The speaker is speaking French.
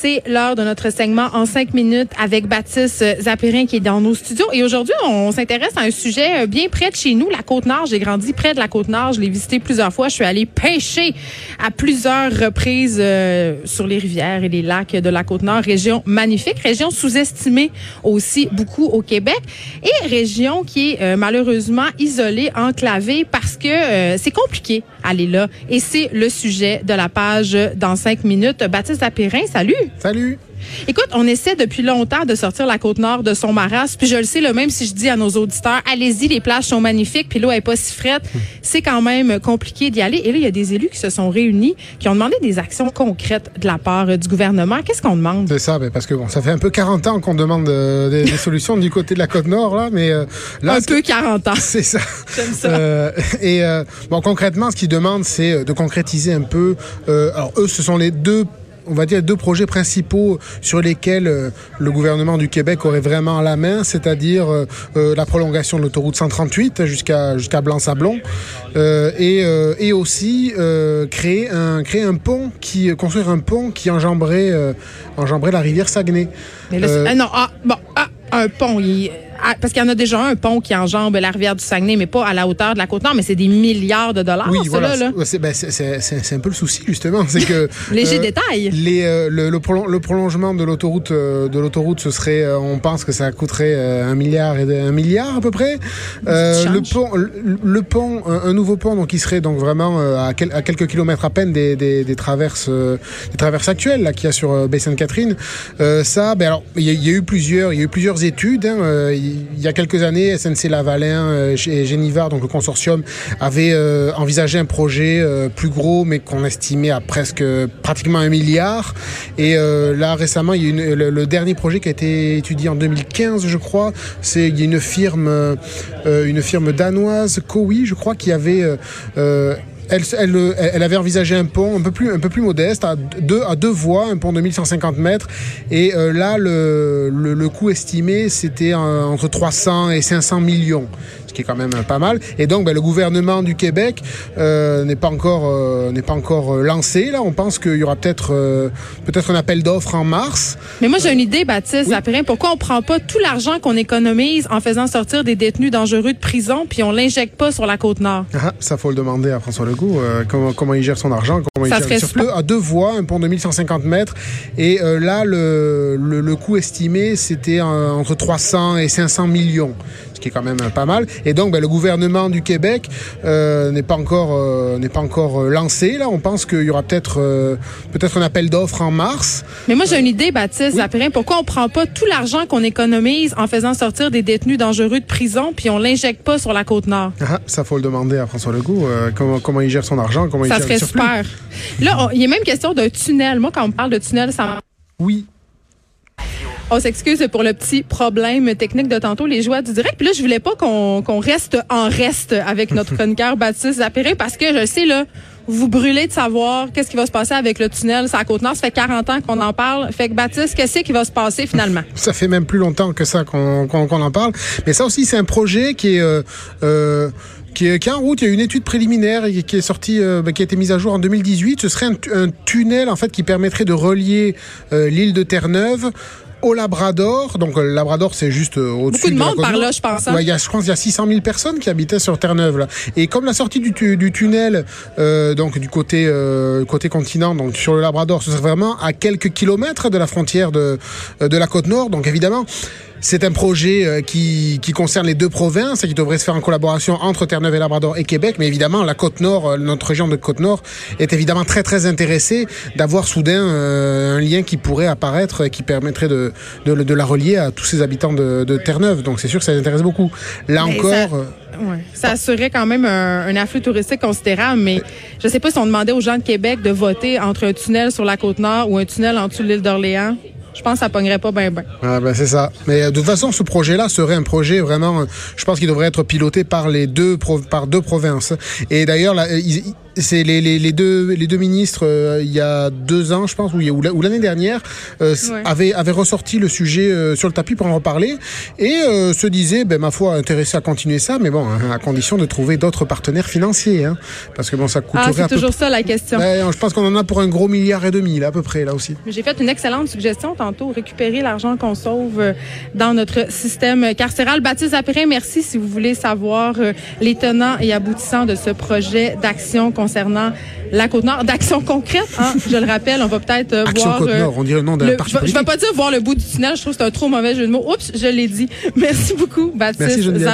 C'est l'heure de notre segment en cinq minutes avec Baptiste Zapirin qui est dans nos studios. Et aujourd'hui, on s'intéresse à un sujet euh, bien près de chez nous, la Côte-Nord. J'ai grandi près de la Côte-Nord. Je l'ai visité plusieurs fois. Je suis allée pêcher à plusieurs reprises euh, sur les rivières et les lacs de la Côte-Nord. Région magnifique, région sous-estimée aussi beaucoup au Québec et région qui est euh, malheureusement isolée, enclavée parce que c'est compliqué aller là. Et c'est le sujet de la page dans cinq minutes. Baptiste Zapirin, salut! Salut. Écoute, on essaie depuis longtemps de sortir la côte nord de son maras, puis je le sais, là, même si je dis à nos auditeurs, allez-y, les plages sont magnifiques, puis l'eau est pas si frette, c'est quand même compliqué d'y aller. Et là, il y a des élus qui se sont réunis, qui ont demandé des actions concrètes de la part euh, du gouvernement. Qu'est-ce qu'on demande? C'est ça, parce que bon, ça fait un peu 40 ans qu'on demande euh, des, des solutions du côté de la côte nord, là, mais euh, là, Un peu 40 ans. C'est ça. J'aime ça. Euh, et bon, concrètement, ce qu'ils demandent, c'est de concrétiser un peu. alors, eux, ce sont les deux. On va dire deux projets principaux sur lesquels euh, le gouvernement du Québec aurait vraiment la main, c'est-à-dire euh, euh, la prolongation de l'autoroute 138 jusqu'à jusqu'à Blanc-Sablon, et, et aussi créer un créer un pont qui construire un pont qui enjamberait enjamberait la rivière Saguenay. Mais là, c'est- ah non, ah, bon, ah, un pont. il- ah, parce qu'il y en a déjà un pont qui enjambe la rivière du Saguenay, mais pas à la hauteur de la côte nord, mais c'est des milliards de dollars, Oui, voilà. c'est- ben, c'est- un peu le souci justement, c'est que Léger euh, détail. Les, euh, le, le, prolon- le prolongement de l'autoroute, euh, de l'autoroute, ce serait, on pense que ça coûterait un milliard et de- un milliard à peu près. Le pont, le, le pont, un, un nouveau pont, donc qui serait donc vraiment à, quel- à quelques kilomètres à peine des, des, des traverses, des traverses actuelles là qu'il y a sur baie Sainte-Catherine. Ça, ben alors, il y, a- il y a eu plusieurs, il y a eu plusieurs études. hein, il y a quelques années, SNC Lavalin euh, et Génivard, donc le consortium, avait euh, envisagé un projet euh, plus gros, mais qu'on estimait à presque pratiquement un milliard. Et là, récemment, il y a le, dernier projet qui a été étudié en 2015, je crois. C'est une firme, une firme danoise, Cowi, je crois, qui avait euh, elle avait envisagé un pont un peu plus, modeste, à deux, voies, un pont de 1150 mètres. Et euh, là, le, le, coût estimé, c'était euh, entre 300 et 500 millions, qui est quand même pas mal. Et donc, ben, le gouvernement du Québec euh, n'est pas encore, euh, n'est pas encore euh, lancé. Là, on pense qu'il y aura peut-être, euh, peut-être un appel d'offres en mars. Mais moi, j'ai une idée, Baptiste Zapirin. Pourquoi on prend pas tout l'argent qu'on économise en faisant sortir des détenus dangereux de prison, puis on l'injecte pas sur la côte nord? Ah, ça, faut le demander à François Legault. comment, comment il gère son argent, comment Ça il serait gère super. à deux voies, un pont de 1150 mètres. Et là, le, le, le coût estimé, c'était entre 300 et 500 millions, ce qui est quand même pas mal. Et donc, ben, le gouvernement du Québec euh, n'est pas encore, euh, n'est pas encore euh, lancé. Là, on pense qu'il y aura peut-être, euh, peut-être un appel d'offres en mars. Mais moi, j'ai une idée, Baptiste Zapirin. Pourquoi on prend pas tout l'argent qu'on économise en faisant sortir des détenus dangereux de prison, puis on l'injecte pas sur la côte nord? Ah, ça, faut le demander à François Legault. comment, comment il gère son argent, comment il Ça gère serait le super. Là, il y a même question d'un tunnel. Moi, quand on parle de tunnel, ça Oui. On s'excuse pour le petit problème technique de tantôt, les joies du direct. Puis là, je voulais pas qu'on reste en reste avec notre chroniqueur Baptiste Zapirin parce que je sais, là, vous brûlez de savoir qu'est-ce qui va se passer avec le tunnel. À Côte-Nord. Ça fait 40 ans qu'on en parle. Fait que Baptiste, qu'est-ce qui va se passer finalement? Ça fait même plus longtemps que ça qu'on en parle. Mais ça aussi, c'est un projet qui est, euh, euh, qui, est, qui est en route. Il y a une étude préliminaire qui est sortie, euh, ben, qui a été mise à jour en 2018. Ce serait un, tu- un tunnel en fait qui permettrait de relier l'île de Terre-Neuve au Labrador. Donc, euh, le Labrador, c'est juste euh, au-dessus Beaucoup de la monde côte par là, je pense, hein? Ouais, il y a, je pense qu'il y a 600 000 personnes qui habitaient sur Terre-Neuve. Là. Et comme la sortie du, tu- du tunnel, euh, donc du côté, euh, côté continent, donc sur le Labrador, ce serait vraiment à quelques kilomètres de la frontière de, euh, de la côte nord. Donc évidemment, c'est un projet euh, qui, qui concerne les deux provinces et qui devrait se faire en collaboration entre Terre-Neuve et Labrador et Québec. Mais évidemment, la Côte-Nord, euh, notre région de Côte-Nord, est évidemment très très intéressée d'avoir soudain euh, un lien qui pourrait apparaître et qui permettrait de, de, de la relier à tous ces habitants de, de Terre-Neuve. Donc c'est sûr que ça les intéresse beaucoup. Là Mais encore... ça- Ouais. Ça assurait quand même un, un afflux touristique considérable, mais je sais pas si on demandait aux gens de Québec de voter entre un tunnel sur la côte nord ou un tunnel en dessous de l'île d'Orléans. Je pense que ça pognerait pas bien ben. Ah ben c'est ça. Mais euh, de toute façon, ce projet-là serait un projet vraiment, euh, je pense qu'il devrait être piloté par les deux par deux provinces. Et d'ailleurs, là, euh, c'est les, les, les deux les deux ministres euh, il y a deux ans, je pense, ou, ou la- ou l'année dernière, euh, Ouais. avaient avaient ressorti le sujet euh, sur le tapis pour en reparler et euh, se disaient, ben ma foi, intéressés à continuer ça, mais bon, hein, à condition de trouver d'autres partenaires financiers, hein, parce que bon, ça coûterait Ah, à c'est peu toujours ça la question. Ouais, je pense qu'on en a pour un gros milliard et demi là à peu près là aussi. J'ai fait une excellente suggestion tantôt, récupérer l'argent qu'on sauve euh, dans notre système carcéral. Baptiste Zapérin, merci si vous voulez savoir euh, les tenants et aboutissants de ce projet d'action concernant la Côte-Nord, d'action concrète. Hein, je le rappelle, on va peut-être euh, voir... Côte-Nord, on dirait le nom d'un parti je je vais pas dire voir le bout du tunnel, je trouve que c'est un trop mauvais jeu de mots. Oups, je l'ai dit. Merci beaucoup, Baptiste Merci.